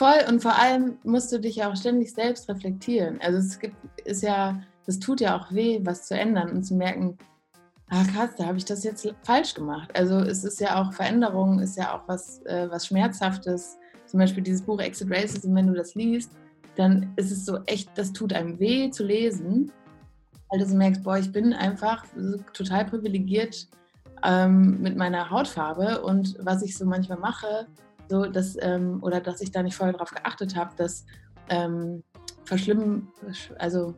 Voll und vor allem musst du dich ja auch ständig selbst reflektieren. Also es gibt, ist ja, das tut ja auch weh, was zu ändern und zu merken, ah krass, da habe ich das jetzt falsch gemacht. Also es ist ja auch Veränderung, ist ja auch was, äh, was Schmerzhaftes. Zum Beispiel dieses Buch Exit Racism, wenn du das liest, dann ist es so echt, das tut einem weh zu lesen, weil du merkst, boah, ich bin einfach total privilegiert ähm, mit meiner Hautfarbe und was ich so manchmal mache, so dass, ähm, oder dass ich da nicht vorher darauf geachtet habe, dass ähm, verschlimmen, also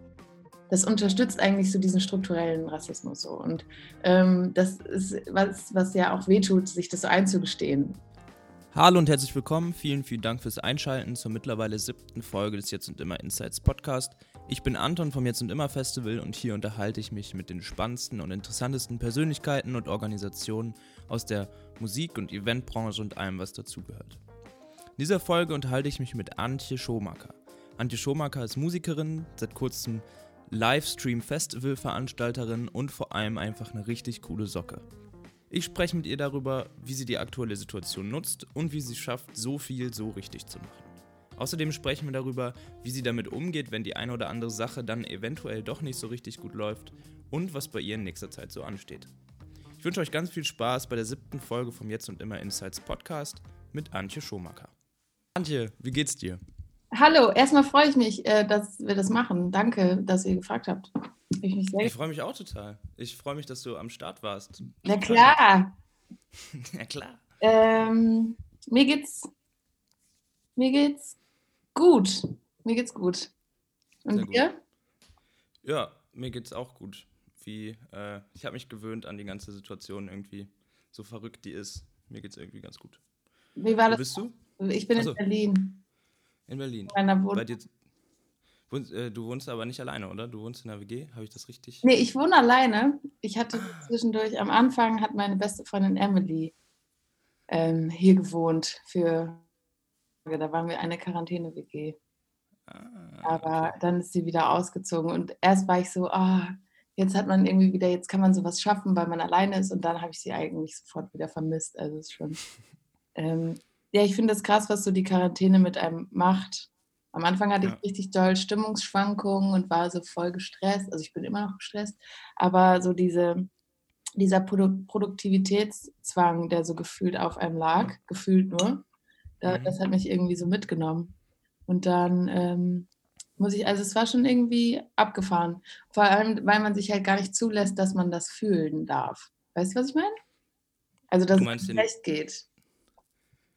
das unterstützt eigentlich so diesen strukturellen Rassismus so. Und ähm, das ist was, was ja auch wehtut, sich das so einzugestehen. Hallo und herzlich willkommen. Vielen, vielen Dank fürs Einschalten zur mittlerweile siebten Folge des Jetzt und Immer Insights Podcast. Ich bin Anton vom Jetzt und Immer Festival und hier unterhalte ich mich mit den spannendsten und interessantesten Persönlichkeiten und Organisationen aus der Musik- und Eventbranche und allem, was dazugehört. In dieser Folge unterhalte ich mich mit Antje Schomaker. Antje Schomaker ist Musikerin, seit kurzem Livestream-Festival-Veranstalterin und vor allem einfach eine richtig coole Socke. Ich spreche mit ihr darüber, wie sie die aktuelle Situation nutzt und wie sie es schafft, so viel so richtig zu machen. Außerdem sprechen wir darüber, wie sie damit umgeht, wenn die eine oder andere Sache dann eventuell doch nicht so richtig gut läuft und was bei ihr in nächster Zeit so ansteht. Ich wünsche euch ganz viel Spaß bei der siebten Folge vom Jetzt und Immer Insights Podcast mit Antje Schomacker. Antje, wie geht's dir? Hallo, erstmal freue ich mich, äh, dass wir das machen. Danke, dass ihr gefragt habt. Ich, ich freue mich auch total. Ich freue mich, dass du am Start warst. Na klar. Na klar. Ähm, mir geht's, mir geht's gut. Mir geht's gut. Und dir? Gut. Ja, mir geht's auch gut. Wie, äh, ich habe mich gewöhnt an die ganze Situation irgendwie. So verrückt die ist. Mir geht's irgendwie ganz gut. Wie war Wo das? bist du? Ich bin Achso. in Berlin. In Berlin. Bei dir, äh, du wohnst aber nicht alleine, oder? Du wohnst in der WG, habe ich das richtig? Nee, ich wohne alleine. Ich hatte zwischendurch, am Anfang hat meine beste Freundin Emily ähm, hier gewohnt für, da waren wir eine Quarantäne-WG. Ah, aber okay. dann ist sie wieder ausgezogen und erst war ich so, ah, jetzt hat man irgendwie wieder, jetzt kann man sowas schaffen, weil man alleine ist und dann habe ich sie eigentlich sofort wieder vermisst. Also es ist schon ähm, ja, ich finde das krass, was so die Quarantäne mit einem macht. Am Anfang hatte ja. ich richtig doll Stimmungsschwankungen und war so voll gestresst. Also ich bin immer noch gestresst, aber so diese, dieser Produ Produktivitätszwang, der so gefühlt auf einem lag, gefühlt nur, da, mhm. das hat mich irgendwie so mitgenommen. Und dann ähm, muss ich, also es war schon irgendwie abgefahren. Vor allem, weil man sich halt gar nicht zulässt, dass man das fühlen darf. Weißt du, was ich meine? Also, dass es schlecht geht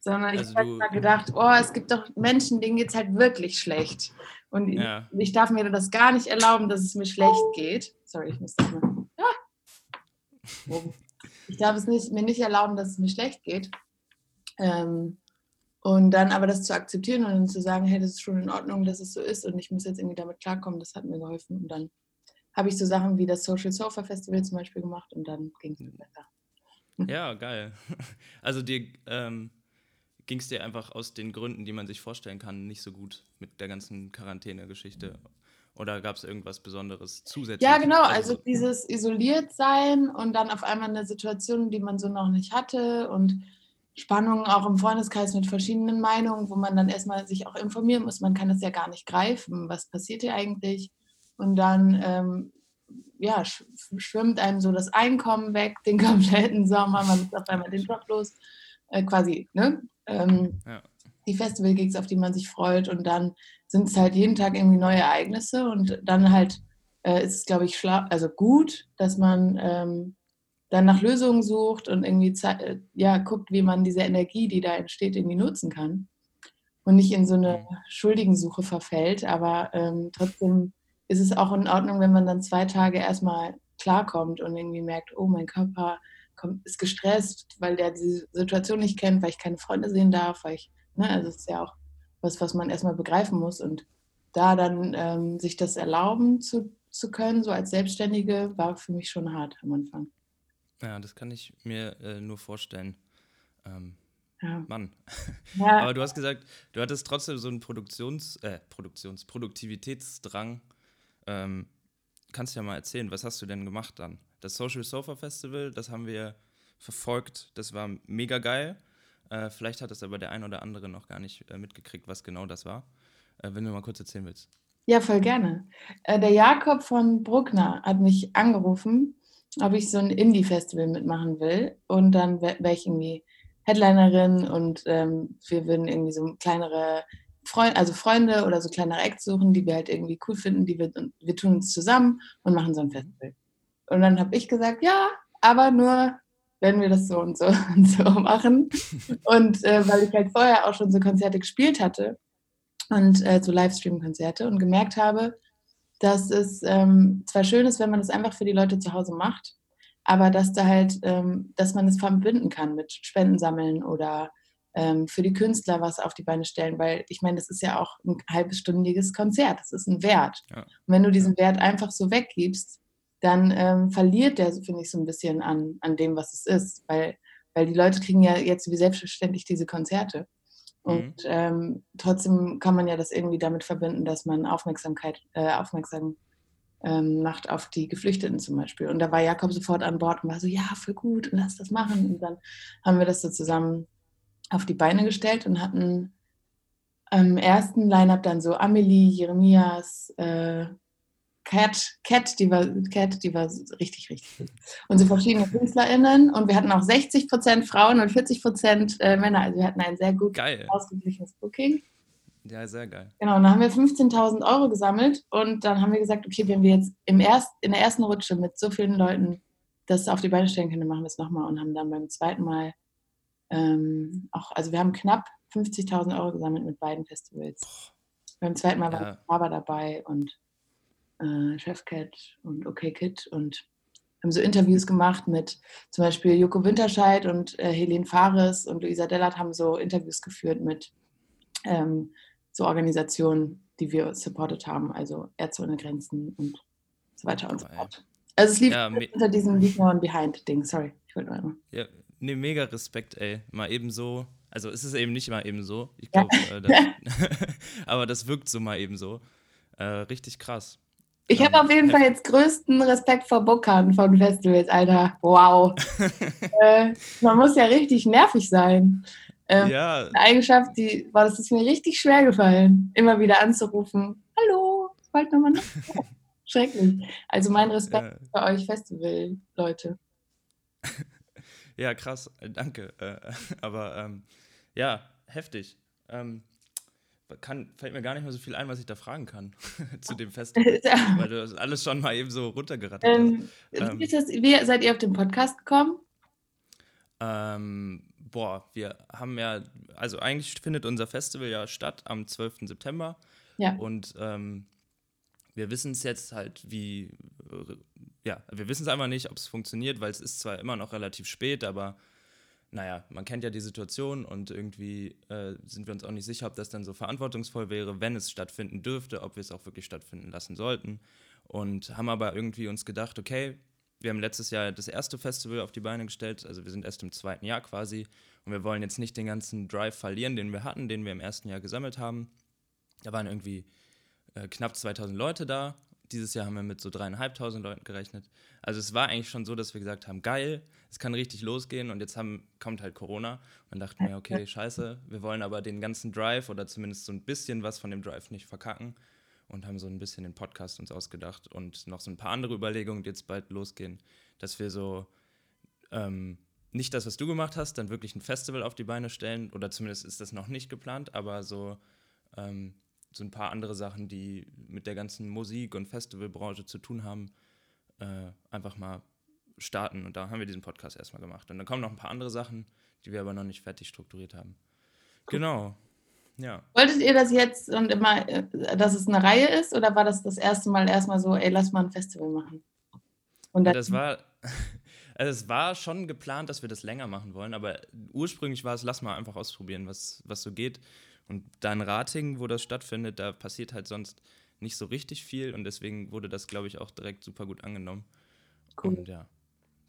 sondern also ich habe mal gedacht, oh, es gibt doch Menschen, denen geht es halt wirklich schlecht. Und ja. ich darf mir das gar nicht erlauben, dass es mir schlecht geht. Sorry, ich muss das mal. Ja. Ich darf es nicht, mir nicht erlauben, dass es mir schlecht geht. Ähm, und dann aber das zu akzeptieren und dann zu sagen, hey, das ist schon in Ordnung, dass es so ist und ich muss jetzt irgendwie damit klarkommen, das hat mir geholfen. Und dann habe ich so Sachen wie das Social Sofa Festival zum Beispiel gemacht und dann ging es mir besser. Ja, geil. Also dir, ähm, ging es dir einfach aus den Gründen, die man sich vorstellen kann, nicht so gut mit der ganzen Quarantäne-Geschichte? Oder gab es irgendwas Besonderes zusätzlich? Ja, genau. Also, also dieses isoliert sein und dann auf einmal eine Situation, die man so noch nicht hatte und Spannungen auch im Freundeskreis mit verschiedenen Meinungen, wo man dann erstmal sich auch informieren muss. Man kann es ja gar nicht greifen. Was passiert hier eigentlich? Und dann ähm, ja, schwimmt einem so das Einkommen weg, den kompletten Sommer. Man ist auf einmal den Job los. Äh, quasi, ne? ähm, ja. die Festival-Gigs, auf die man sich freut. Und dann sind es halt jeden Tag irgendwie neue Ereignisse. Und dann halt äh, ist es, glaube ich, also gut, dass man ähm, dann nach Lösungen sucht und irgendwie äh, ja, guckt, wie man diese Energie, die da entsteht, irgendwie nutzen kann. Und nicht in so eine mhm. Schuldigensuche verfällt. Aber ähm, trotzdem ist es auch in Ordnung, wenn man dann zwei Tage erstmal klarkommt und irgendwie merkt, oh, mein Körper kommt, ist gestresst, weil der die Situation nicht kennt, weil ich keine Freunde sehen darf, weil ich, ne, also es ist ja auch was, was man erstmal begreifen muss und da dann ähm, sich das erlauben zu, zu können, so als Selbstständige, war für mich schon hart am Anfang. Ja, das kann ich mir äh, nur vorstellen. Ähm, ja. Mann. Ja. Aber du hast gesagt, du hattest trotzdem so einen Produktions-, äh, Produktions-, Produktivitätsdrang. Ähm, kannst du ja mal erzählen, was hast du denn gemacht dann? Das Social Sofa Festival, das haben wir verfolgt, das war mega geil. Äh, vielleicht hat es aber der ein oder andere noch gar nicht äh, mitgekriegt, was genau das war. Äh, wenn du mal kurz erzählen willst. Ja, voll gerne. Äh, der Jakob von Bruckner hat mich angerufen, ob ich so ein Indie-Festival mitmachen will. Und dann wäre wär ich irgendwie Headlinerin und ähm, wir würden irgendwie so kleinere Freunde, also Freunde oder so kleinere Acts suchen, die wir halt irgendwie cool finden, die wir, wir tun uns zusammen und machen so ein Festival. Und dann habe ich gesagt, ja, aber nur, wenn wir das so und so und so machen. Und äh, weil ich halt vorher auch schon so Konzerte gespielt hatte und äh, so Livestream-Konzerte und gemerkt habe, dass es ähm, zwar schön ist, wenn man das einfach für die Leute zu Hause macht, aber dass da halt, ähm, dass man es verbinden kann mit Spenden sammeln oder ähm, für die Künstler was auf die Beine stellen, weil ich meine, das ist ja auch ein halbstündiges Konzert, das ist ein Wert. Ja. Und wenn du diesen Wert einfach so weggibst, dann ähm, verliert der, finde ich, so ein bisschen an, an dem, was es ist, weil, weil die Leute kriegen ja jetzt wie selbstverständlich diese Konzerte. Und mhm. ähm, trotzdem kann man ja das irgendwie damit verbinden, dass man Aufmerksamkeit, äh, aufmerksam ähm, macht auf die Geflüchteten zum Beispiel. Und da war Jakob sofort an Bord und war so, ja, voll gut, und lass das machen. Und dann haben wir das so zusammen auf die Beine gestellt und hatten am ersten Line-Up dann so Amelie, Jeremias, äh, Cat, Cat, die war, Cat, die war richtig, richtig gut. Und so verschiedene KünstlerInnen. Und wir hatten auch 60% Frauen und 40% äh, Männer. Also wir hatten ein sehr gut geil. ausgeglichenes Booking. Ja, sehr geil. Genau, und dann haben wir 15.000 Euro gesammelt und dann haben wir gesagt, okay, wenn wir jetzt im erst, in der ersten Rutsche mit so vielen Leuten das auf die Beine stellen können, dann machen wir es nochmal und haben dann beim zweiten Mal ähm, auch, also wir haben knapp 50.000 Euro gesammelt mit beiden Festivals. Boah. Beim zweiten Mal ja. war Baba dabei und äh, Chefcat und OK Kid und haben so Interviews gemacht mit zum Beispiel Joko Winterscheid und äh, Helene Fares und Luisa Dellert haben so Interviews geführt mit ähm, so Organisationen, die wir supportet haben, also Ärzte ohne Grenzen und so weiter und so fort. Also es lief ja, unter diesem Leave No One Behind Ding, sorry, ich wollte einmal. Ja, nee, mega Respekt, ey. Mal eben so, also ist es eben nicht mal eben so, ich glaube, ja. äh, aber das wirkt so mal eben so. Äh, richtig krass. Ich habe auf jeden Fall jetzt größten Respekt vor Bookern von Festivals, Alter. Wow. äh, man muss ja richtig nervig sein. Ähm, ja. Eine Eigenschaft, die, boah, das ist mir richtig schwer gefallen, immer wieder anzurufen. Hallo, bald nochmal noch. Schrecklich. Also mein Respekt ja. für euch Festival-Leute. Ja, krass, äh, danke. Äh, aber ähm, ja, heftig. Ähm, kann, fällt mir gar nicht mehr so viel ein, was ich da fragen kann zu dem Festival, weil du das alles schon mal eben so runtergerattert ähm, hast. Ähm, wie, das, wie, seid ihr auf den Podcast gekommen? Ähm, boah, wir haben ja, also eigentlich findet unser Festival ja statt am 12. September. Ja. Und ähm, wir wissen es jetzt halt, wie, ja, wir wissen es einfach nicht, ob es funktioniert, weil es ist zwar immer noch relativ spät, aber naja, man kennt ja die Situation und irgendwie äh, sind wir uns auch nicht sicher, ob das dann so verantwortungsvoll wäre, wenn es stattfinden dürfte, ob wir es auch wirklich stattfinden lassen sollten. Und haben aber irgendwie uns gedacht, okay, wir haben letztes Jahr das erste Festival auf die Beine gestellt, also wir sind erst im zweiten Jahr quasi und wir wollen jetzt nicht den ganzen Drive verlieren, den wir hatten, den wir im ersten Jahr gesammelt haben. Da waren irgendwie äh, knapp 2000 Leute da. Dieses Jahr haben wir mit so dreieinhalbtausend Leuten gerechnet. Also es war eigentlich schon so, dass wir gesagt haben, geil, es kann richtig losgehen und jetzt haben, kommt halt Corona und dachten wir, okay, scheiße, wir wollen aber den ganzen Drive oder zumindest so ein bisschen was von dem Drive nicht verkacken und haben so ein bisschen den Podcast uns ausgedacht und noch so ein paar andere Überlegungen, die jetzt bald losgehen, dass wir so ähm, nicht das, was du gemacht hast, dann wirklich ein Festival auf die Beine stellen oder zumindest ist das noch nicht geplant, aber so, ähm, so ein paar andere Sachen, die mit der ganzen Musik- und Festivalbranche zu tun haben, äh, einfach mal starten. Und da haben wir diesen Podcast erstmal gemacht. Und dann kommen noch ein paar andere Sachen, die wir aber noch nicht fertig strukturiert haben. Cool. Genau. Ja. Wolltet ihr das jetzt und immer, äh, dass es eine Reihe ist, oder war das das erste Mal erstmal so, ey, lass mal ein Festival machen? Und das war, also es war schon geplant, dass wir das länger machen wollen, aber ursprünglich war es, lass mal einfach ausprobieren, was, was so geht. Und da in Rating, wo das stattfindet, da passiert halt sonst nicht so richtig viel und deswegen wurde das, glaube ich, auch direkt super gut angenommen. Cool. Und ja,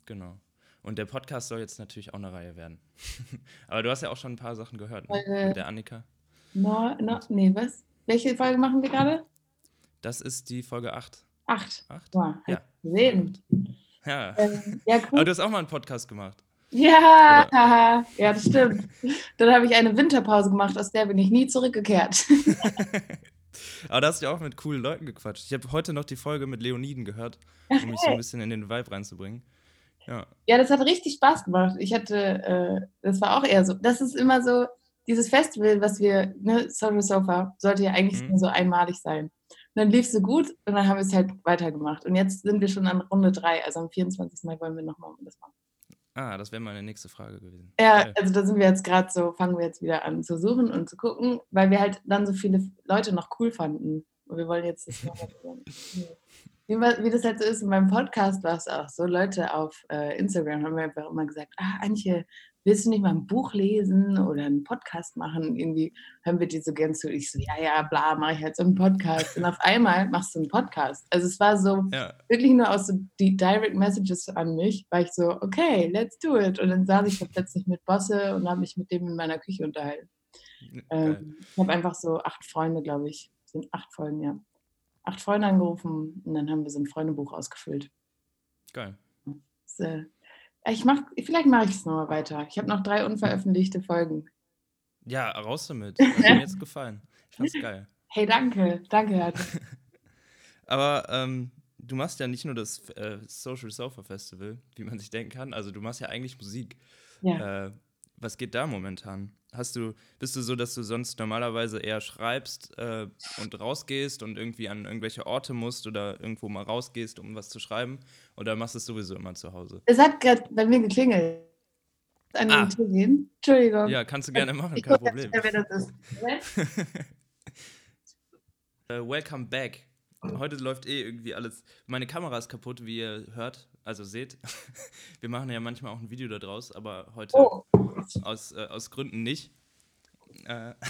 genau. Und der Podcast soll jetzt natürlich auch eine Reihe werden. aber du hast ja auch schon ein paar Sachen gehört, ne? Äh, Mit der Annika. No, no, nee, was? Welche Folge machen wir gerade? Das ist die Folge 8. 8? 8? Wow, ja. Gesehen. Ja. Ähm, ja cool. Aber du hast auch mal einen Podcast gemacht. Ja, Oder? ja, das stimmt. Dann habe ich eine Winterpause gemacht, aus der bin ich nie zurückgekehrt. Aber da hast du ja auch mit coolen Leuten gequatscht. Ich habe heute noch die Folge mit Leoniden gehört, um mich so ein bisschen in den Vibe reinzubringen. Ja. ja, das hat richtig Spaß gemacht. Ich hatte, äh, das war auch eher so, das ist immer so, dieses Festival, was wir, ne, Social Sofa, sollte ja eigentlich mhm. so einmalig sein. Und dann lief es so gut und dann haben wir es halt weitergemacht. Und jetzt sind wir schon an Runde drei, also am 24. Mai wollen wir nochmal das machen. Ah, das wäre meine nächste Frage gewesen. Ja, Geil. also da sind wir jetzt gerade so, fangen wir jetzt wieder an zu suchen und zu gucken, weil wir halt dann so viele Leute noch cool fanden. Und wir wollen jetzt das nochmal wie, wie das halt so ist, in meinem Podcast war es auch so, Leute auf äh, Instagram haben mir einfach immer gesagt, ah, Antje, willst du nicht mal ein Buch lesen oder einen Podcast machen? Irgendwie hören wir die so gern zu. Ich so, ja, ja, bla, mache ich halt so einen Podcast. Und auf einmal machst du einen Podcast. Also es war so ja. wirklich nur aus so die Direct Messages an mich, war ich so, okay, let's do it. Und dann saß ich da plötzlich mit Bosse und habe mich mit dem in meiner Küche unterhalten. Ähm, ich habe einfach so acht Freunde, glaube ich. Sind acht Folgen, ja. Acht Freunde angerufen und dann haben wir so ein Freundebuch ausgefüllt. Geil. Das, äh, ich mach, vielleicht mache ich es nochmal weiter. Ich habe noch drei unveröffentlichte Folgen. Ja, raus damit. Das hat mir jetzt gefallen. Ich fand's geil. Hey, danke. Danke, Aber ähm, du machst ja nicht nur das äh, Social Sofa Festival, wie man sich denken kann. Also du machst ja eigentlich Musik. Ja. Äh, was geht da momentan? Hast du, bist du so, dass du sonst normalerweise eher schreibst äh, und rausgehst und irgendwie an irgendwelche Orte musst oder irgendwo mal rausgehst, um was zu schreiben? Oder machst du es sowieso immer zu Hause? Es hat gerade bei mir geklingelt. An ah. Tür gehen. Entschuldigung. Ja, kannst du gerne machen, kein Problem. Nicht, wer das ist. uh, welcome back. Heute läuft eh irgendwie alles. Meine Kamera ist kaputt, wie ihr hört, also seht. Wir machen ja manchmal auch ein Video daraus, aber heute oh. Aus, äh, aus Gründen nicht. Äh,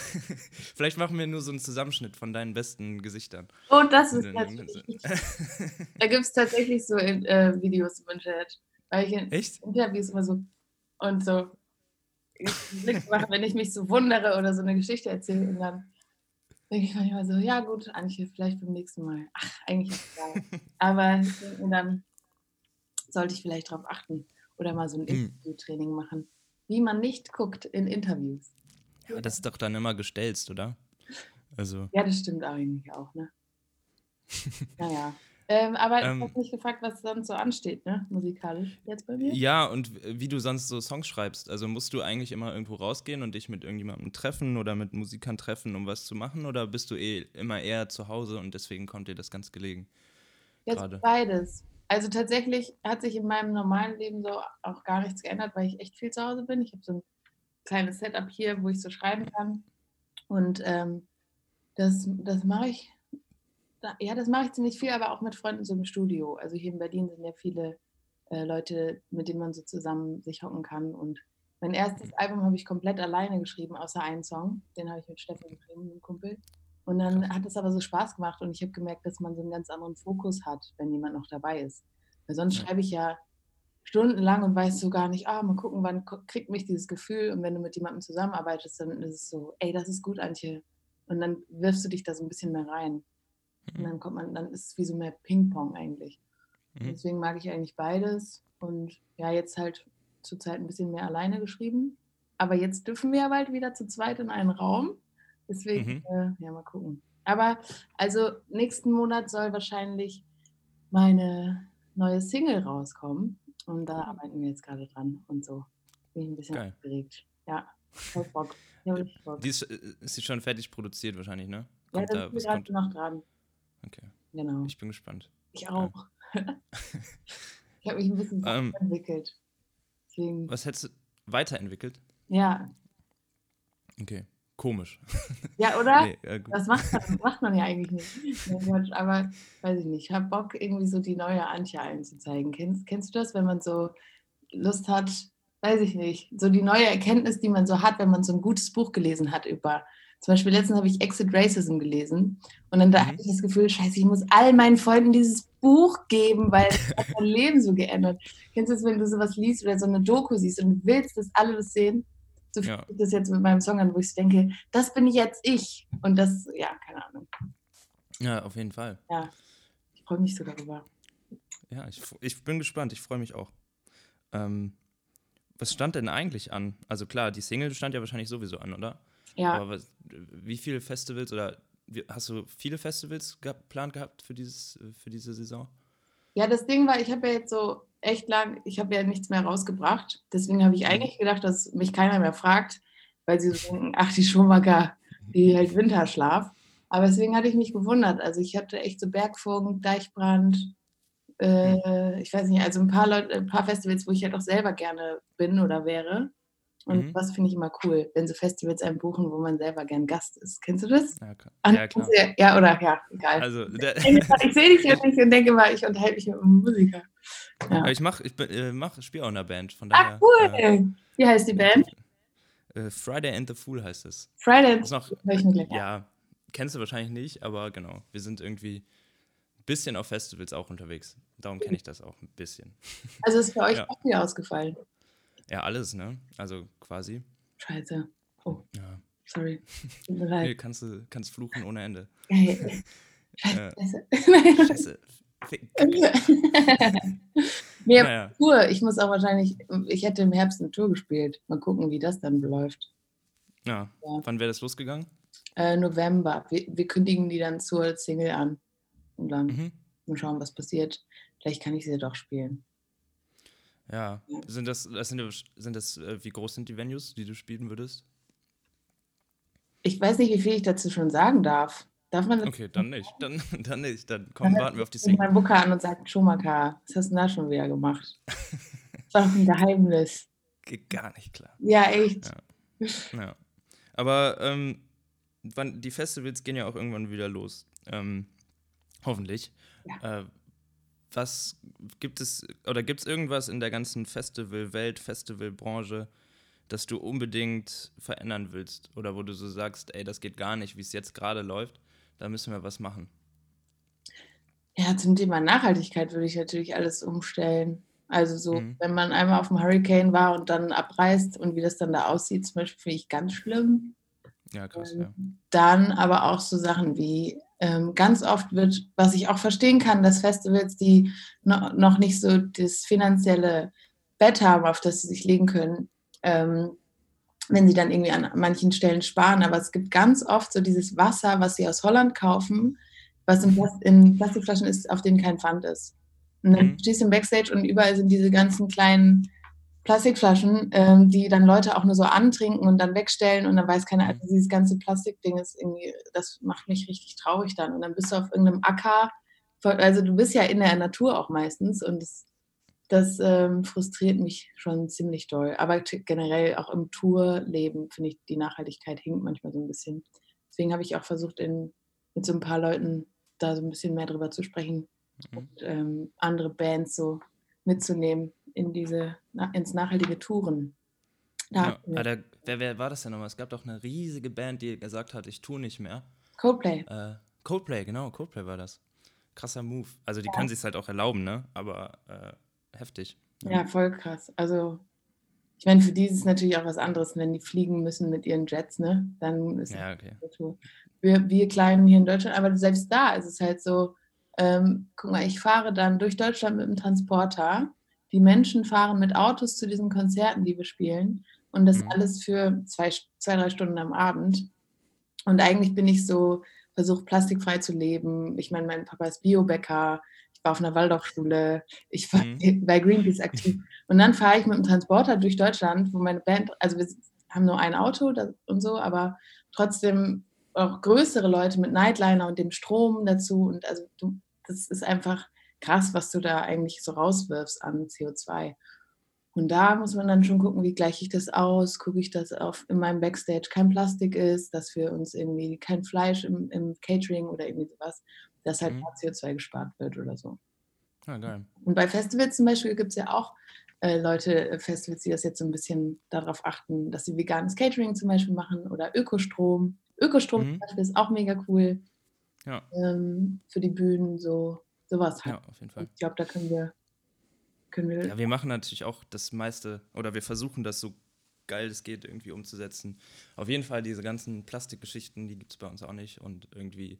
vielleicht machen wir nur so einen Zusammenschnitt von deinen besten Gesichtern. Oh, das ist natürlich. da gibt es tatsächlich so in, äh, Videos im Internet. Weil ich in Echt? Interviews immer so und so Blick mache, wenn ich mich so wundere oder so eine Geschichte erzähle und dann denke ich manchmal so, ja gut, Antje, vielleicht beim nächsten Mal. Ach, eigentlich ist egal. Aber dann sollte ich vielleicht darauf achten oder mal so ein hm. Interviewtraining machen, wie man nicht guckt in Interviews. Ja, das ist doch dann immer gestelzt, oder? Also. Ja, das stimmt eigentlich auch, ne? naja. Ähm, aber ähm, ich habe mich gefragt, was sonst so ansteht, ne? Musikalisch jetzt bei mir. Ja, und wie du sonst so Songs schreibst. Also musst du eigentlich immer irgendwo rausgehen und dich mit irgendjemandem treffen oder mit Musikern treffen, um was zu machen? Oder bist du eh immer eher zu Hause und deswegen kommt dir das ganz gelegen? Jetzt Grade. beides. Also tatsächlich hat sich in meinem normalen Leben so auch gar nichts geändert, weil ich echt viel zu Hause bin. Ich habe so ein kleines Setup hier, wo ich so schreiben kann. Und ähm, das, das mache ich, ja, das mache ich ziemlich viel, aber auch mit Freunden so im Studio. Also hier in Berlin sind ja viele äh, Leute, mit denen man so zusammen sich hocken kann. Und mein erstes Album habe ich komplett alleine geschrieben, außer einen Song. Den habe ich mit Steffen geschrieben, einem Kumpel. Und dann hat es aber so Spaß gemacht und ich habe gemerkt, dass man so einen ganz anderen Fokus hat, wenn jemand noch dabei ist. Weil sonst schreibe ich ja stundenlang und weiß so gar nicht, ah, mal gucken, wann kriegt mich dieses Gefühl. Und wenn du mit jemandem zusammenarbeitest, dann ist es so, ey, das ist gut, Antje. Und dann wirfst du dich da so ein bisschen mehr rein. Und dann kommt man, dann ist es wie so mehr Ping-Pong eigentlich. Mhm. Deswegen mag ich eigentlich beides. Und ja, jetzt halt zurzeit ein bisschen mehr alleine geschrieben. Aber jetzt dürfen wir ja bald wieder zu zweit in einen Raum. Deswegen, mhm. äh, ja, mal gucken. Aber also nächsten Monat soll wahrscheinlich meine neue Single rauskommen. Und da arbeiten wir jetzt gerade dran und so. Bin ich ein bisschen Geil. aufgeregt. Ja, voll Bock. Bock. Die ist, äh, ist sie schon fertig produziert wahrscheinlich, ne? Kommt ja, da ist gerade noch dran. Okay. Genau. Ich bin gespannt. Ich auch. Ja. ich habe mich ein bisschen ähm, weiterentwickelt. Deswegen. Was hättest du weiterentwickelt? Ja. Okay. Komisch. Ja, oder? Nee, ja, das macht man, macht man ja eigentlich nicht. Aber weiß ich nicht, ich habe Bock, irgendwie so die neue Antje einzuzeigen. Kennst, kennst du das, wenn man so Lust hat, weiß ich nicht, so die neue Erkenntnis, die man so hat, wenn man so ein gutes Buch gelesen hat über. Zum Beispiel letztens habe ich Exit Racism gelesen und dann da mhm. hatte ich das Gefühl, scheiße, ich muss all meinen Freunden dieses Buch geben, weil es hat mein Leben so geändert. Kennst du das, wenn du sowas liest oder so eine Doku siehst und willst, dass alle das sehen? So fühlt ja. das jetzt mit meinem Song an, wo ich denke, das bin jetzt ich. Und das, ja, keine Ahnung. Ja, auf jeden Fall. Ja, ich freue mich so darüber. Ja, ich, ich bin gespannt, ich freue mich auch. Ähm, was stand denn eigentlich an? Also klar, die Single stand ja wahrscheinlich sowieso an, oder? Ja. Aber was, wie viele Festivals oder hast du viele Festivals geplant gehabt für, dieses, für diese Saison? Ja, das Ding war, ich habe ja jetzt so echt lang, ich habe ja nichts mehr rausgebracht. Deswegen habe ich Mhm. eigentlich gedacht, dass mich keiner mehr fragt, weil sie so denken, ach, die Schumacher, die hält Winterschlaf. Aber deswegen hatte ich mich gewundert. Also ich hatte echt so Bergfunk, Deichbrand, äh, ich weiß nicht, also ein paar Leute, ein paar Festivals, wo ich halt auch selber gerne bin oder wäre. Und Mhm. das finde ich immer cool, wenn so Festivals einen buchen, wo man selber gern Gast ist. Kennst du das? Ja, klar. Ja, klar. ja oder ja, egal. Also, ich sehe dich ja nicht und denke mal, ich unterhalte mich mit einem Musiker. Ja. Aber ich mach, ich äh, mach, spiele auch in einer Band, von Ah, daher. cool. Wie heißt die Band? Äh, Friday and the Fool heißt es. Friday. Ist noch, Hör ich mir gleich an. ja, kennst du wahrscheinlich nicht, aber genau. Wir sind irgendwie ein bisschen auf Festivals auch unterwegs. Darum kenne ich das auch ein bisschen. Also ist für euch Ja. auch wieder ausgefallen. Ja, alles, ne? Also quasi. Scheiße. Oh, Ja. sorry. Tut mir Nee, kannst du kannst fluchen ohne Ende. Hey. Äh, Scheiße. Scheiße. Nee, Naja. Tour. Ich muss auch wahrscheinlich, ich hätte im Herbst eine Tour gespielt. Mal gucken, wie das dann läuft. Ja. Ja. Wann wäre das losgegangen? Äh, November. Wir, wir kündigen die dann zur Single an. Und dann Mhm. mal schauen, was passiert. Vielleicht kann ich sie doch spielen. Ja. Sind das, sind, ja- sind das, äh, wie groß sind die Venues, die du spielen würdest? Ich weiß nicht, wie viel ich dazu schon sagen darf. Darf man das? Okay, dann nicht. Dann, dann nicht. Dann komm, Dann warten wir auf die Single. mein Booker an und sagt, Schumacher, was hast du denn da schon wieder gemacht? Das war doch ein Geheimnis. Geht gar nicht klar. Ja, echt. Ja. Ja. Aber ähm, wann, die Festivals gehen ja auch irgendwann wieder los. Ähm, hoffentlich. Äh, was gibt es, oder gibt es irgendwas in der ganzen Festival-Welt, Festivalbranche, das du unbedingt verändern willst? Oder wo du so sagst, ey, das geht gar nicht, wie es jetzt gerade läuft, da müssen wir was machen. Ja, zum Thema Nachhaltigkeit würde ich natürlich alles umstellen. Also so, Mhm. wenn man einmal auf dem Hurricane war und dann abreist und wie das dann da aussieht, zum Beispiel finde ich ganz schlimm. Ja, krass, Ähm, ja. Dann aber auch so Sachen wie, ähm, ganz oft wird, was ich auch verstehen kann, dass Festivals, die no, noch nicht so das finanzielle Bett haben, auf das sie sich legen können, ähm, wenn sie dann irgendwie an manchen Stellen sparen. Aber es gibt ganz oft so dieses Wasser, was sie aus Holland kaufen, was in, in Plastikflaschen ist, auf denen kein Pfand ist. Und dann Mhm. stehst du im Backstage und überall sind diese ganzen kleinen Plastikflaschen, ähm, die dann Leute auch nur so antrinken und dann wegstellen und dann weiß keiner, Mhm. also dieses ganze Plastikding ist irgendwie, das macht mich richtig traurig dann. Und dann bist du auf irgendeinem Acker, also du bist ja in der Natur auch meistens und das, das ähm, frustriert mich schon ziemlich doll. Aber generell auch im Tourleben finde ich, die Nachhaltigkeit hinkt manchmal so ein bisschen. Deswegen habe ich auch versucht, in, mit so ein paar Leuten da so ein bisschen mehr drüber zu sprechen Mhm. und ähm, andere Bands so mitzunehmen in diese, na, ins nachhaltige Touren. Da ja. wir Ah, der, wer, wer war das denn nochmal? Es gab doch eine riesige Band, die gesagt hat, ich tue nicht mehr. Coldplay. Äh, Coldplay, genau, Coldplay war das. Krasser Move. Also die können sich halt auch erlauben, ne? Aber äh, heftig. Ja, voll krass. Also, ich meine, für die ist es natürlich auch was anderes, wenn die fliegen müssen mit ihren Jets, ne? Dann ist Ja, okay. Wir, wir Kleinen hier in Deutschland, aber selbst da ist es halt so, ähm, guck mal, ich fahre dann durch Deutschland mit dem Transporter. Die Menschen fahren mit Autos zu diesen Konzerten, die wir spielen. Und das Mhm. alles für zwei, zwei, drei Stunden am Abend. Und eigentlich bin ich so, versuche plastikfrei zu leben. Ich meine, mein Papa ist Biobäcker. War auf einer Waldorfschule. Ich war Mhm. bei Greenpeace aktiv. Und dann fahre ich mit dem Transporter durch Deutschland, wo meine Band, also wir haben nur ein Auto und so, aber trotzdem auch größere Leute mit Nightliner und dem Strom dazu. Und also du, das ist einfach krass, was du da eigentlich so rauswirfst an CO2. Und da muss man dann schon gucken, wie gleiche ich das aus, gucke ich, dass auf, in meinem Backstage kein Plastik ist, dass für uns irgendwie kein Fleisch im, im Catering oder irgendwie sowas, dass halt Mhm. da CO2 gespart wird oder so. Ah, geil. Und bei Festivals zum Beispiel gibt es ja auch äh, Leute, äh, Festivals, die das jetzt so ein bisschen darauf achten, dass sie veganes Catering zum Beispiel machen oder Ökostrom. Ökostrom Mhm. zum Beispiel ist auch mega cool Ja, ähm, für die Bühnen, so sowas halt. ja, auf jeden Fall. Ich glaube, da können wir, können wir Ja, wir machen natürlich auch das meiste, oder wir versuchen das so geil es geht irgendwie umzusetzen. Auf jeden Fall diese ganzen Plastikgeschichten, die gibt es bei uns auch nicht und irgendwie,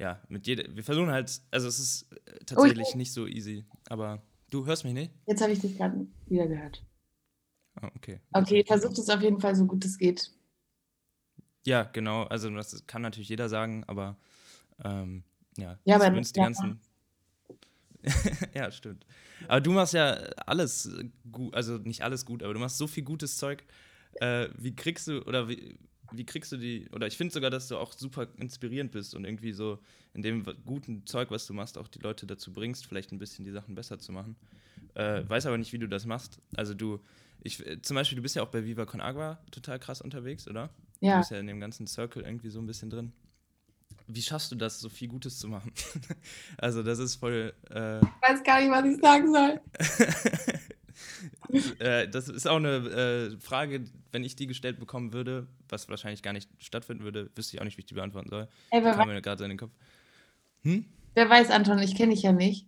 ja, mit jeder, wir versuchen halt, also es ist äh, tatsächlich nicht so easy, aber du hörst mich nicht? Jetzt habe ich dich gerade wieder gehört. Ah, okay. Okay, versucht es auf jeden Fall so gut es geht. Ja, genau. Also das kann natürlich jeder sagen, aber ähm, ja, Ja, aber zumindest die ja. ganzen. ja, stimmt. Aber du machst ja alles gut, also nicht alles gut, aber du machst so viel gutes Zeug. Äh, wie kriegst du, oder wie, wie kriegst du die, oder ich finde sogar, dass du auch super inspirierend bist und irgendwie so in dem guten Zeug, was du machst, auch die Leute dazu bringst, vielleicht ein bisschen die Sachen besser zu machen. Äh, weiß aber nicht, wie du das machst. Also du, ich, äh, zum Beispiel, du bist ja auch bei Viva Con Agua total krass unterwegs, oder? Du Ja, bist ja in dem ganzen Circle irgendwie so ein bisschen drin. Wie schaffst du das, so viel Gutes zu machen? also das ist voll, äh, ich weiß gar nicht, was ich sagen soll. äh, das ist auch eine äh, Frage, wenn ich die gestellt bekommen würde, was wahrscheinlich gar nicht stattfinden würde, wüsste ich auch nicht, wie ich die beantworten soll. Ey, wer, Kam weiß, mir gerade in den Kopf. Hm? wer weiß, Anton, ich kenne dich ja nicht.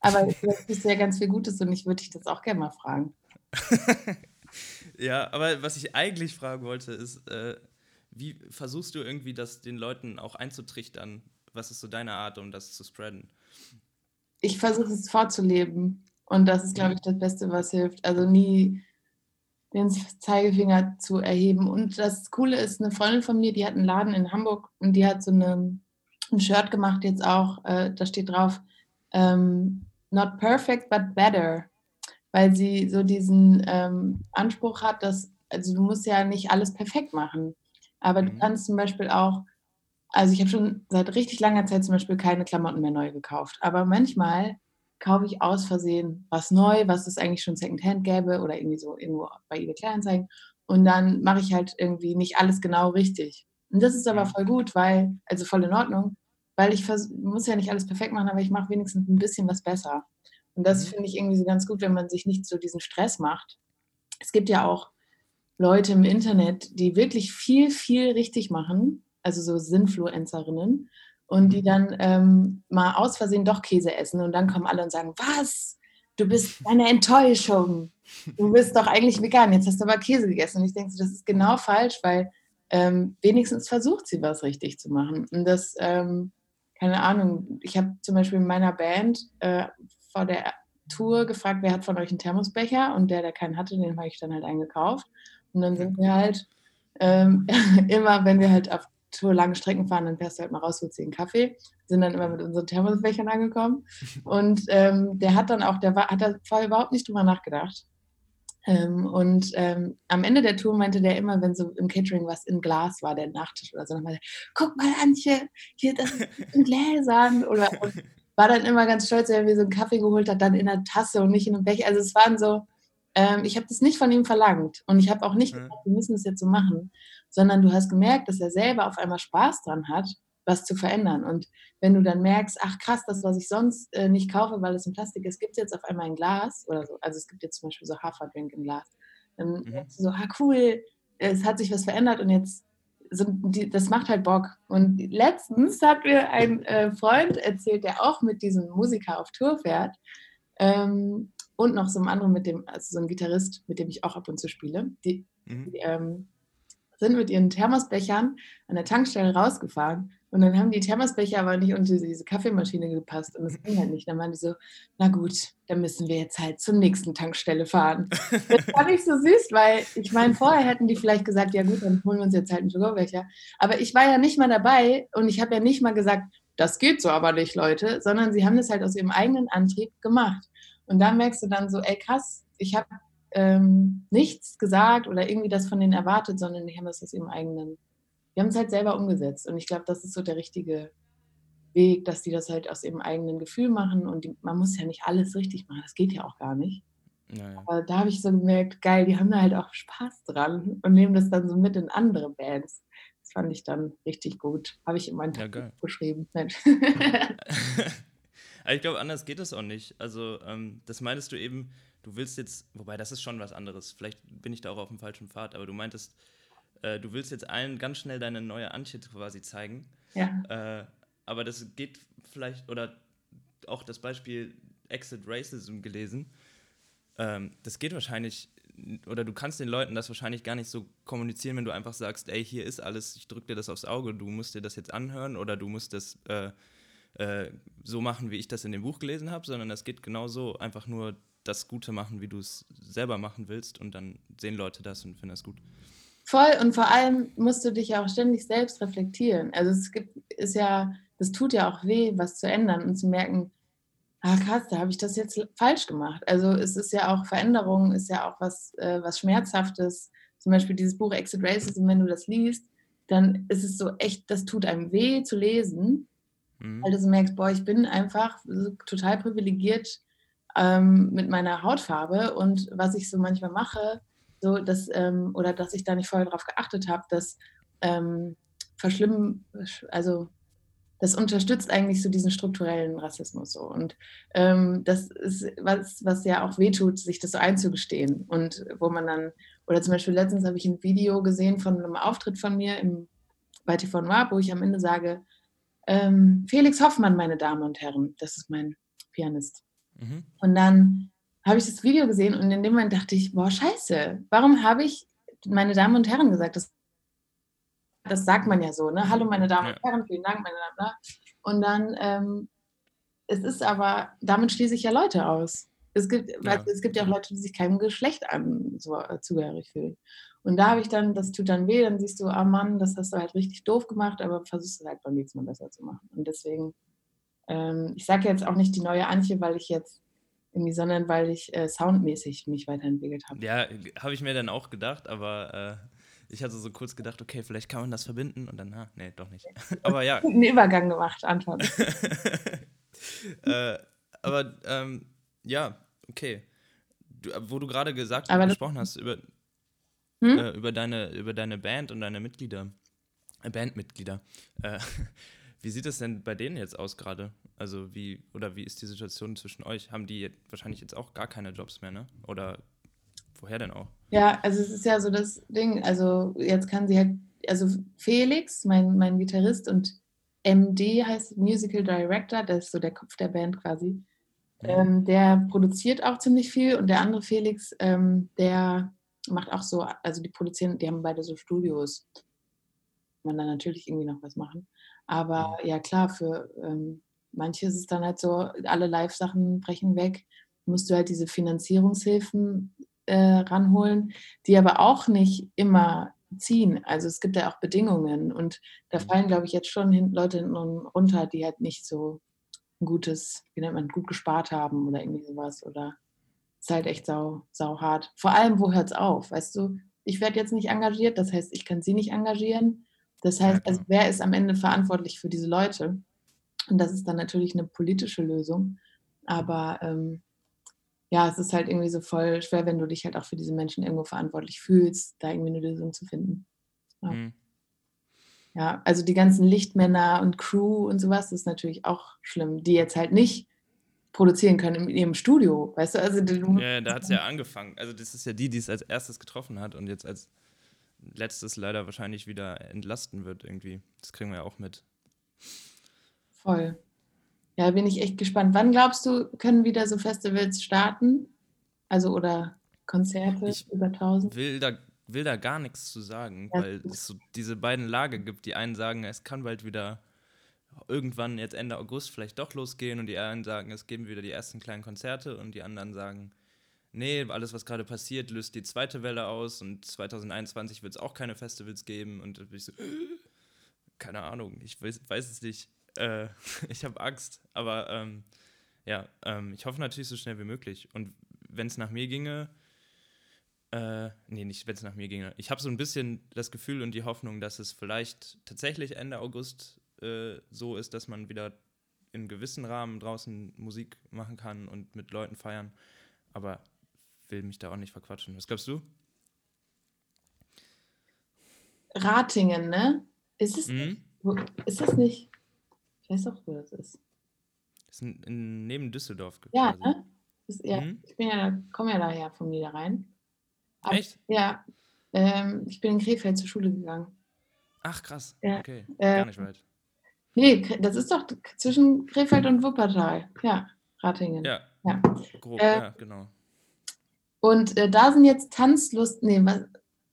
Aber du bist ja ganz viel Gutes und ich würde dich das auch gerne mal fragen. Ja, aber was ich eigentlich fragen wollte, ist, äh, wie versuchst du irgendwie das den Leuten auch einzutrichtern? Was ist so deine Art, um das zu spreaden? Ich versuche es vorzuleben. Und das ist, glaube ich, das Beste, was hilft. Also nie den Zeigefinger zu erheben. Und das Coole ist, eine Freundin von mir, die hat einen Laden in Hamburg und die hat so eine, ein Shirt gemacht jetzt auch. Äh, da steht drauf, ähm, not perfect, but better. Weil sie so diesen ähm, Anspruch hat, dass, also du musst ja nicht alles perfekt machen. Aber du Mhm. kannst zum Beispiel auch, also ich habe schon seit richtig langer Zeit zum Beispiel keine Klamotten mehr neu gekauft. Aber manchmal kaufe ich aus Versehen was neu, was es eigentlich schon Secondhand gäbe oder irgendwie so irgendwo bei eBay Kleinanzeigen. Und dann mache ich halt irgendwie nicht alles genau richtig. Und das ist aber Mhm. voll gut, weil, also voll in Ordnung, weil ich muss ja nicht alles perfekt machen, aber ich mache wenigstens ein bisschen was besser. Und das Mhm. finde ich irgendwie so ganz gut, wenn man sich nicht so diesen Stress macht. Es gibt ja auch Leute im Internet, die wirklich viel, viel richtig machen, also so Sinfluencerinnen, und die dann ähm, mal aus Versehen doch Käse essen und dann kommen alle und sagen, was? Du bist eine Enttäuschung. Du bist doch eigentlich vegan, jetzt hast du aber Käse gegessen. Und ich denke, das ist genau falsch, weil ähm, wenigstens versucht sie was richtig zu machen. Und das, ähm, keine Ahnung, ich habe zum Beispiel in meiner Band äh, vor der Tour gefragt, wer hat von euch einen Thermosbecher? Und der, der keinen hatte, den habe ich dann halt eingekauft. Und dann sind wir halt ähm, immer, wenn wir halt auf Tour lange Strecken fahren, dann fährst du halt mal raus, holst dir einen Kaffee, sind dann immer mit unseren Thermosbechern angekommen. Und ähm, der hat dann auch, der war, hat da vorher überhaupt nicht drüber nachgedacht. Ähm, und ähm, am Ende der Tour meinte der immer, wenn so im Catering was in Glas war, der Nachtisch oder so, dann meinte er, guck mal, Antje, hier, das ist in Gläsern. Oder war dann immer ganz stolz, wenn er mir so einen Kaffee geholt hat, dann in einer Tasse und nicht in einem Becher. Also es waren so, ähm, ich habe das nicht von ihm verlangt und ich habe auch nicht Ja. gesagt, wir müssen das jetzt so machen, sondern du hast gemerkt, dass er selber auf einmal Spaß dran hat, was zu verändern. Und wenn du dann merkst, ach krass, das, was ich sonst äh, nicht kaufe, weil es in Plastik ist, gibt es jetzt auf einmal ein Glas oder so. Also es gibt jetzt zum Beispiel so Haferdrink im Glas. Dann Mhm. so, ah cool, es hat sich was verändert und jetzt sind die, das macht halt Bock. Und letztens hat mir ein äh, Freund erzählt, der auch mit diesem Musiker auf Tour fährt ähm, und noch so einem anderen mit dem, also so ein Gitarrist, mit dem ich auch ab und zu spiele. Die, Mhm. die ähm, sind mit ihren Thermosbechern an der Tankstelle rausgefahren und dann haben die Thermosbecher aber nicht unter diese Kaffeemaschine gepasst und das ging halt nicht. Dann waren die so, na gut, dann müssen wir jetzt halt zur nächsten Tankstelle fahren. Das fand ich so süß, weil ich meine, vorher hätten die vielleicht gesagt, ja gut, dann holen wir uns jetzt halt einen Sugarbecher. Aber ich war ja nicht mal dabei und ich habe ja nicht mal gesagt, das geht so aber nicht, Leute, sondern sie haben das halt aus ihrem eigenen Antrieb gemacht. Und da merkst du dann so, ey krass, ich habe ähm, nichts gesagt oder irgendwie das von denen erwartet, sondern die haben das aus ihrem eigenen, die haben es halt selber umgesetzt. Und ich glaube, das ist so der richtige Weg, dass die das halt aus ihrem eigenen Gefühl machen und die, man muss ja nicht alles richtig machen, das geht ja auch gar nicht. Ja, ja. Aber da habe ich so gemerkt, geil, die haben da halt auch Spaß dran und nehmen das dann so mit in andere Bands. Das fand ich dann richtig gut. Habe ich in meinen Ja, geil. geschrieben. Aber ich glaube, anders geht es auch nicht. Also, ähm, das meintest du eben, du willst jetzt, wobei das ist schon was anderes. Vielleicht bin ich da auch auf dem falschen Pfad, aber du meintest, äh, du willst jetzt allen ganz schnell deine neue Antje quasi zeigen. ja. Äh, aber das geht vielleicht, oder auch das Beispiel Exit Racism gelesen, ähm, das geht wahrscheinlich, oder du kannst den Leuten das wahrscheinlich gar nicht so kommunizieren, wenn du einfach sagst, ey, hier ist alles, ich drück dir das aufs Auge, du musst dir das jetzt anhören oder du musst das äh, äh, so machen, wie ich das in dem Buch gelesen habe, sondern das geht genauso einfach nur das Gute machen, wie du es selber machen willst und dann sehen Leute das und finden das gut. Voll und vor allem musst du dich ja auch ständig selbst reflektieren. Also es gibt, ist ja, das tut ja auch weh, was zu ändern und zu merken, ah krass, da habe ich das jetzt falsch gemacht. Also es ist ja auch Veränderung, ist ja auch was, äh, was Schmerzhaftes. Zum Beispiel dieses Buch Exit Racism, wenn du das liest, dann ist es so echt, das tut einem weh zu lesen, mhm. weil du merkst, boah, ich bin einfach total privilegiert ähm, mit meiner Hautfarbe und was ich so manchmal mache, so dass, ähm, oder dass ich da nicht vorher drauf geachtet habe, dass ähm, verschlimmen, also das unterstützt eigentlich so diesen strukturellen Rassismus so. Und ähm, das ist was, was ja auch wehtut, sich das so einzugestehen. Und wo man dann, oder zum Beispiel letztens habe ich ein Video gesehen von einem Auftritt von mir im, bei TV Noir, wo ich am Ende sage, ähm, Felix Hoffmann, meine Damen und Herren, das ist mein Pianist. Mhm. Und dann habe ich das Video gesehen und in dem Moment dachte ich, boah, scheiße, warum habe ich meine Damen und Herren gesagt? Das, das sagt man ja so, ne? Hallo meine Damen ja. und Herren, vielen Dank, meine Damen und Herren. Und dann, ähm, es ist aber, damit schließe ich ja Leute aus. Es gibt, ja. es gibt ja auch Leute, die sich keinem Geschlecht an, so, äh, zugehörig fühlen. Und da habe ich dann, das tut dann weh, dann siehst du, ah Mann, das hast du halt richtig doof gemacht, aber versuchst es halt beim nächsten Mal besser zu machen. Und deswegen, ähm, ich sage jetzt auch nicht die neue Antje, weil ich jetzt irgendwie, sondern weil ich äh, soundmäßig mich weiterentwickelt habe. Ja, habe ich mir dann auch gedacht, aber äh, ich hatte so kurz gedacht, okay, vielleicht kann man das verbinden und dann, na, nee, doch nicht. aber ja. Einen Übergang gemacht, Anton. äh, aber ähm, ja, okay. Du, wo du gerade gesagt aber gesprochen hast über, hm? Äh, über, deine, über deine Band und deine Mitglieder, äh, Bandmitglieder. Äh, wie sieht es denn bei denen jetzt aus gerade? Also wie, oder wie ist die Situation zwischen euch? Haben die wahrscheinlich jetzt auch gar keine Jobs mehr, ne? Oder woher denn auch? Ja, also es ist ja so das Ding, also jetzt kann sie halt, also Felix, mein, mein Gitarrist und MD heißt Musical Director, der ist so der Kopf der Band quasi. Mhm. Ähm, der produziert auch ziemlich viel und der andere Felix, ähm, der macht auch so, also die produzieren, die haben beide so Studios. Man dann natürlich irgendwie noch was machen. Aber mhm. ja klar, für ähm, manche ist es dann halt so, alle Live-Sachen brechen weg, musst du halt diese Finanzierungshilfen äh, ranholen, die aber auch nicht immer ziehen. Also es gibt ja auch Bedingungen und da mhm. fallen, glaube ich, jetzt schon hin, Leute hinten runter, die halt nicht so ein gutes, wie nennt man, gut gespart haben oder irgendwie sowas oder ist halt echt sau, sau hart. Vor allem, wo hört es auf? Weißt du, ich werde jetzt nicht engagiert, das heißt, ich kann sie nicht engagieren. Das heißt, also wer ist am Ende verantwortlich für diese Leute? Und das ist dann natürlich eine politische Lösung. Aber ähm, ja, es ist halt irgendwie so voll schwer, wenn du dich halt auch für diese Menschen irgendwo verantwortlich fühlst, da irgendwie eine Lösung zu finden. Ja, mhm. ja also die ganzen Lichtmänner und Crew und sowas ist natürlich auch schlimm, die jetzt halt nicht produzieren können in ihrem Studio, weißt du? Also, du ja, da hat es ja angefangen. Also das ist ja die, die es als erstes getroffen hat und jetzt als letztes leider wahrscheinlich wieder entlasten wird irgendwie. Das kriegen wir ja auch mit. Voll. Ja, bin ich echt gespannt. Wann glaubst du, können wieder so Festivals starten? Also oder Konzerte ich über 1000? Will da, will da gar nichts zu sagen, ja, weil es so diese beiden Lager gibt. Die einen sagen, es kann bald wieder irgendwann jetzt Ende August vielleicht doch losgehen und die einen sagen, es geben wieder die ersten kleinen Konzerte und die anderen sagen, nee, alles, was gerade passiert, löst die zweite Welle aus und 2021 wird es auch keine Festivals geben und ich so, keine Ahnung, ich weiß, weiß es nicht. Äh, ich habe Angst, aber ähm, ja, ähm, ich hoffe natürlich so schnell wie möglich. Und wenn es nach mir ginge, äh, nee, nicht wenn es nach mir ginge. Ich habe so ein bisschen das Gefühl und die Hoffnung, dass es vielleicht tatsächlich Ende August äh, so ist, dass man wieder in gewissen Rahmen draußen Musik machen kann und mit Leuten feiern. Aber will mich da auch nicht verquatschen. Was glaubst du? Ratingen, ne? Ist es, mhm. ist das nicht? Ich weiß doch, wo das ist. Das ist in, neben Düsseldorf. Ja, ne? Ist, ja mhm. Ich bin ja, komme ja daher vom Niederrhein. Aber, Echt? Ja. Ähm, ich bin in Krefeld zur Schule gegangen. Ach, krass. Ja. Okay, äh, gar nicht weit. Nee, das ist doch zwischen Krefeld und Wuppertal. Ja, Ratingen. Ja, ja. grob, äh, ja, genau. Und äh, da sind jetzt Tanzlust, nee, was,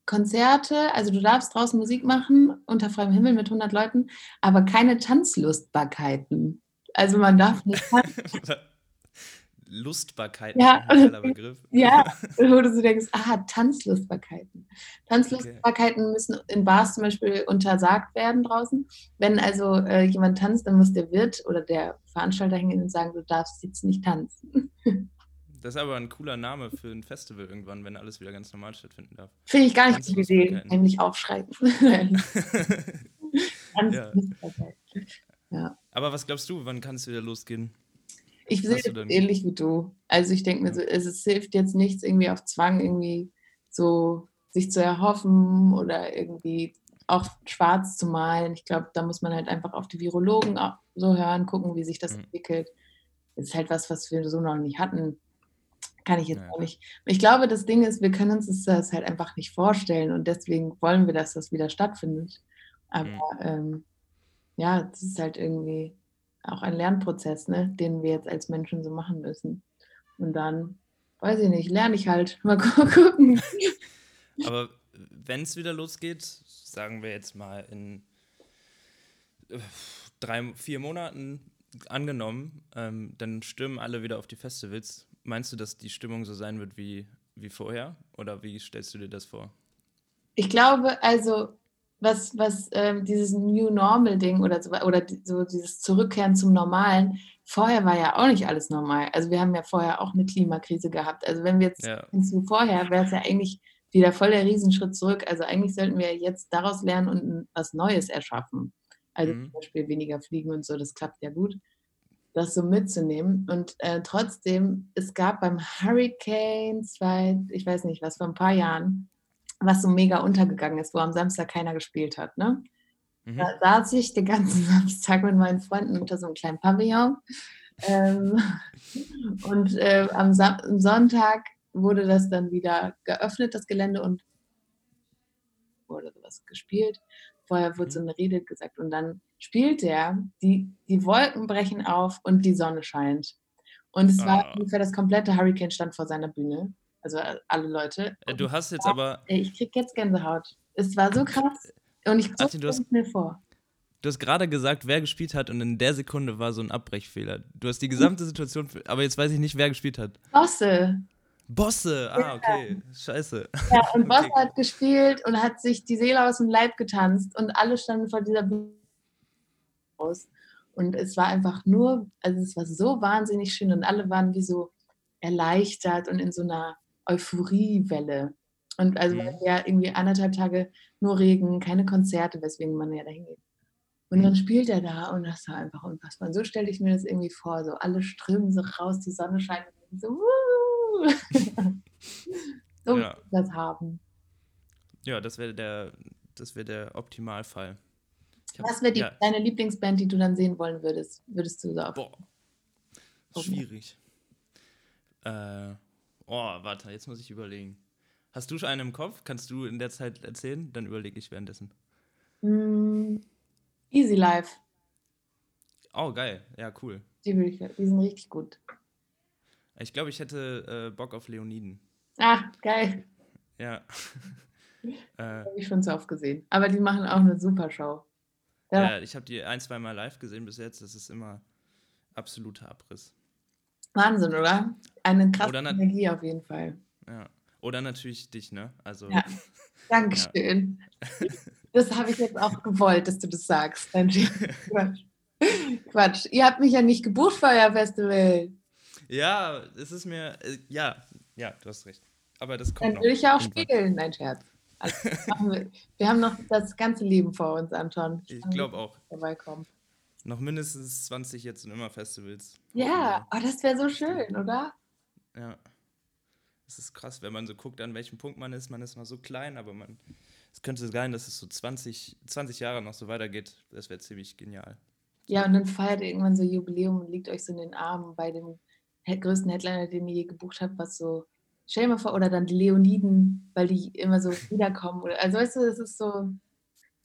Konzerte, also du darfst draußen Musik machen unter freiem Himmel mit 100 Leuten, aber keine Tanzlustbarkeiten. Also man darf nicht tanzen. Lustbarkeiten Ja, ist ein Begriff. Ja, wo du so denkst, ah, Tanzlustbarkeiten. Tanzlustbarkeiten müssen in Bars zum Beispiel untersagt werden draußen. Wenn also äh, jemand tanzt, dann muss der Wirt oder der Veranstalter hingehen und sagen, du darfst jetzt nicht tanzen. Das ist aber ein cooler Name für ein Festival irgendwann, wenn alles wieder ganz normal stattfinden darf. Finde ich gar nicht so Idee, nämlich aufschreiben. Ja. Ja. aber was glaubst du, wann kann es wieder losgehen? Ich sehe es ähnlich wie du. Also ich denke mir so, es, es hilft jetzt nichts irgendwie auf Zwang irgendwie so sich zu erhoffen oder irgendwie auch schwarz zu malen. Ich glaube, da muss man halt einfach auf die Virologen auch so hören, gucken, wie sich das Mhm. entwickelt. Das ist halt was, was wir so noch nicht hatten. Kann ich jetzt Ja. auch nicht. Ich glaube, das Ding ist, wir können uns das halt einfach nicht vorstellen und deswegen wollen wir, dass das wieder stattfindet. Aber Mhm. ähm, ja, das ist halt irgendwie auch ein Lernprozess, ne, den wir jetzt als Menschen so machen müssen. Und dann, weiß ich nicht, lerne ich halt. Mal gu- gucken. Aber wenn es wieder losgeht, sagen wir jetzt mal in äh, drei, vier Monaten angenommen, ähm, dann stürmen alle wieder auf die Festivals. Meinst du, dass die Stimmung so sein wird wie, wie vorher? Oder wie stellst du dir das vor? Ich glaube, also, was, was ähm, dieses New Normal-Ding oder, so, oder so dieses Zurückkehren zum Normalen, vorher war ja auch nicht alles normal. Also, wir haben ja vorher auch eine Klimakrise gehabt. Also, wenn wir jetzt Ja. hinzu vorher, wäre es ja eigentlich wieder voll der Riesenschritt zurück. Also, eigentlich sollten wir jetzt daraus lernen und was Neues erschaffen. Also, Mhm. zum Beispiel weniger fliegen und so, das klappt ja gut. Das so mitzunehmen. Und äh, trotzdem, es gab beim Hurricane, zwei, ich weiß nicht was, vor ein paar Jahren, was so mega untergegangen ist, wo am Samstag keiner gespielt hat. Ne? Mhm. Da saß ich den ganzen Samstag mit meinen Freunden unter so einem kleinen Pavillon. Ähm, und äh, am, am Sonntag wurde das dann wieder geöffnet, das Gelände, und wurde sowas gespielt. Vorher wurde so eine Rede gesagt und dann spielt er, die, die Wolken brechen auf und die Sonne scheint. Und es war Ah. ungefähr das komplette Hurricane stand vor seiner Bühne. Also äh, alle Leute. Äh, Du hast jetzt aber, ich krieg jetzt Gänsehaut. Es war so krass. Und ich hast- mir vor. du hast gerade gesagt, wer gespielt hat und in der Sekunde war so ein Abbrechfehler. Du hast die gesamte Situation, aber jetzt weiß ich nicht, wer gespielt hat. Bosse. Bosse, ah, okay, scheiße. Ja, und Bosse Okay. hat gespielt und hat sich die Seele aus dem Leib getanzt und alle standen vor dieser Bühne aus. Und es war einfach nur, also es war so wahnsinnig schön und alle waren wie so erleichtert und in so einer Euphoriewelle. Und also Mhm. ja irgendwie anderthalb Tage nur Regen, keine Konzerte, weswegen man ja dahin geht. Und dann spielt er da und das war einfach unfassbar. Und so stelle ich mir das irgendwie vor, so alle strömen so raus, die Sonne scheint und so, wuh. so Ja. das haben. Ja, das wäre der, das wäre der Optimalfall. Hab- Was wäre ja, deine Lieblingsband, die du dann sehen wollen würdest? Würdest du auf? Boah. Schwierig. Äh, oh, warte, jetzt muss ich überlegen. Hast du schon einen im Kopf? Kannst du in der Zeit erzählen? Dann überlege ich währenddessen. Mm, Easy Life. Oh, geil. Ja, cool. Die, die sind richtig gut. Ich glaube, ich hätte äh, Bock auf Leoniden. Ah, geil. Ja. äh, Habe ich schon zu oft gesehen. Aber die machen auch eine super Show. Ja. ja, ich habe die ein, zwei Mal live gesehen bis jetzt. Das ist immer absoluter Abriss. Wahnsinn, oder? Eine krasse Oder Energie auf jeden Fall. Ja. Oder natürlich dich, ne? Also, Ja. Dankeschön. Das habe ich jetzt auch gewollt, dass du das sagst. Quatsch. Quatsch. Ihr habt mich ja nicht gebucht für euer Festival. Ja, es ist mir, äh, ja, ja, du hast recht. Aber das kommt Dann will ich ja auch irgendwann. spielen. Nein, Scherz. Also, wir. wir haben noch das ganze Leben vor uns, Anton. Ich kann glaube auch. Vorbeikommen. Noch mindestens 20 jetzt und immer Festivals. Ja, oh, das wäre so schön, oder? Ja. Es ist krass, wenn man so guckt, an welchem Punkt man ist. Man ist noch so klein, aber man. Es könnte sein, dass es so 20, 20 Jahre noch so weitergeht. Das wäre ziemlich genial. Ja, und dann feiert ihr irgendwann so Jubiläum und liegt euch so in den Armen bei dem größten Headliner, den ihr je gebucht habt, was so, stell dir mal vor, oder dann die Leoniden, weil die immer so wiederkommen. Oder, also weißt du, das ist so,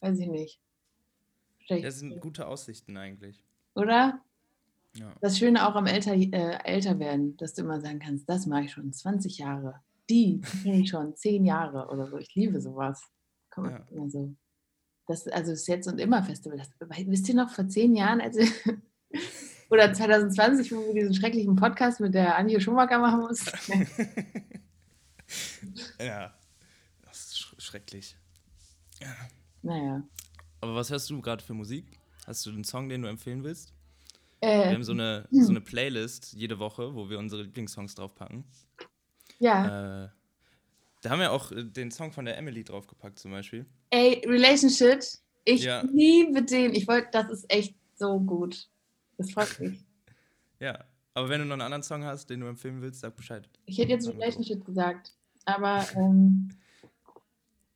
weiß ich nicht. Stell ich Das sind gute Aussichten eigentlich. Oder? Ja. Das Schöne auch am älter, äh, älter werden, dass du immer sagen kannst, das mache ich schon 20 Jahre. Die, die kenne ich schon 10 Jahre oder so. Ich liebe sowas. Komm, Ja. immer so. Das, also das Jetzt und Immer Festival. Das, wisst ihr noch, vor 10 Jahren, als wir Oder 2020, wo wir diesen schrecklichen Podcast mit der Anja Schumacher machen mussten. ja, das ist sch schrecklich. Ja. Naja. Aber was hörst du gerade für Musik? Hast du einen Song, den du empfehlen willst? Äh, Wir haben so eine, so eine Playlist jede Woche, wo wir unsere Lieblingssongs draufpacken. ja. Äh, da haben wir auch äh, den Song von der Emily draufgepackt zum Beispiel. Ey, Relationship, ich Ja. liebe den. Ich wollte, das ist echt so gut. Das freut mich. Ja, aber wenn du noch einen anderen Song hast, den du empfehlen willst, sag Bescheid. Ich hätte jetzt Relationship gesagt, aber ähm,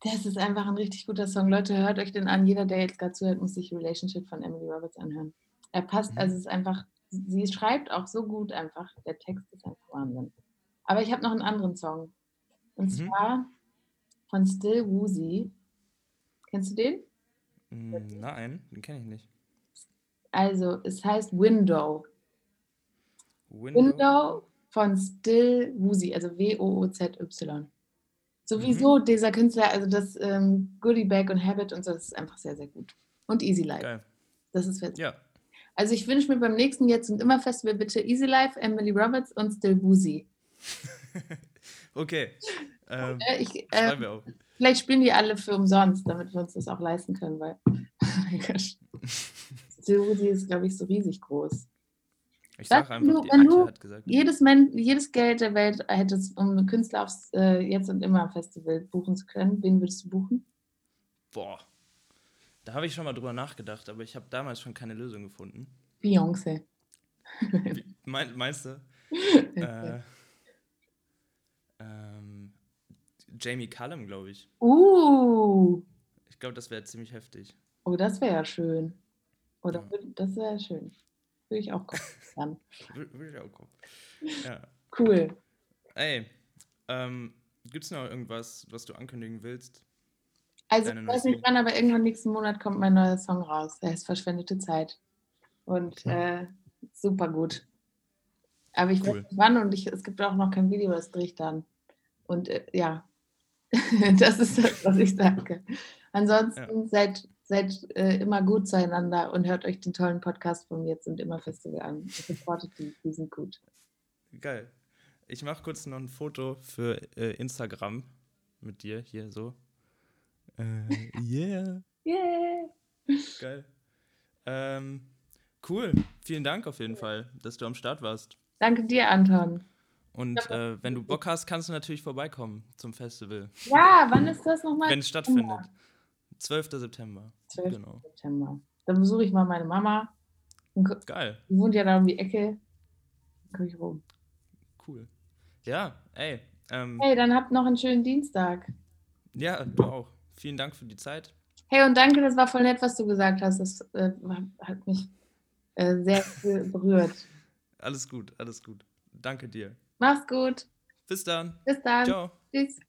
das ist einfach ein richtig guter Song. Leute, hört euch den an. Jeder, der jetzt gerade zuhört, muss sich Relationship von Emily Roberts anhören. Er passt, Mhm. also es ist einfach, sie schreibt auch so gut einfach. Der Text ist einfach Wahnsinn. Aber ich habe noch einen anderen Song. Und Mhm. zwar von Still Woozy. Kennst du den? Mm, Nein, den kenne ich nicht. Also, es heißt Window. Window? Window von Still Woozy, also W-O-O-Z-Y. Mhm. Sowieso dieser Künstler, also das ähm, Goodie Bag und Habit und so, das ist einfach sehr, sehr gut. Und Easy Life. Geil. Das ist fest. Ja, Also ich wünsche mir beim nächsten Jetzt und immer Festival bitte Easy Life, Emily Roberts und Still Woozy. okay. Ähm, Äh, ich, schreiben äh, wir auf. vielleicht spielen die alle für umsonst, damit wir uns das auch leisten können, weil oh mein Gott. Woozy ist, glaube ich, so riesig groß. Ich Sag, sag wenn einfach, du- die wenn du hat gesagt. Jedes, Men jedes Geld der Welt hättest, um Künstler aufs äh, Jetzt und Immer Festival buchen zu können, wen würdest du buchen? Boah. Da habe ich schon mal drüber nachgedacht, aber ich habe damals schon keine Lösung gefunden. Beyoncé. Mein, meinst du? Äh, ähm, Jamie Cullum, glaube ich. Uh, Ich glaube, das wäre ziemlich heftig. oh, das wäre ja schön. Oder Ja. würd- das wäre schön. Würde ich auch. Wür- Würde ich auch gucken. Ja. Cool. Ey, ähm, gibt es noch irgendwas, was du ankündigen willst? Also Deine ich weiß nicht wann, aber irgendwann nächsten Monat kommt mein neuer Song raus. Der heißt Verschwendete Zeit. Und äh, super gut. Aber ich Cool. weiß nicht wann und ich, es gibt auch noch kein Video, das drehe ich dann. Und äh, ja, das ist das, was ich sage. Ansonsten seid, seid äh, immer gut zueinander und hört euch den tollen Podcast vom Jetzt und Immer Festival an. Und Supportet die, die sind gut. Geil. Ich mache kurz noch ein Foto für äh, Instagram mit dir hier so. Äh, yeah, Yeah! geil. Ähm, cool. Vielen Dank auf jeden Fall, dass du am Start warst. Danke dir, Anton. Und äh, wenn du Bock hast, kannst du natürlich vorbeikommen zum Festival, Ja, wann ist das nochmal? wenn es stattfindet. 12. September. 12. Genau. September. Dann besuche ich mal meine Mama. Geil. Die wohnt ja da um die Ecke. Dann komme ich rum. Cool. Ja, ey. Ähm, Hey, dann habt noch einen schönen Dienstag. ja, du auch. Vielen Dank für die Zeit. Hey, und danke, das war voll nett, was du gesagt hast. Das äh, hat mich äh, sehr berührt. Alles gut, alles gut. Danke dir. Mach's gut. Bis dann. Bis dann. Ciao. Tschüss.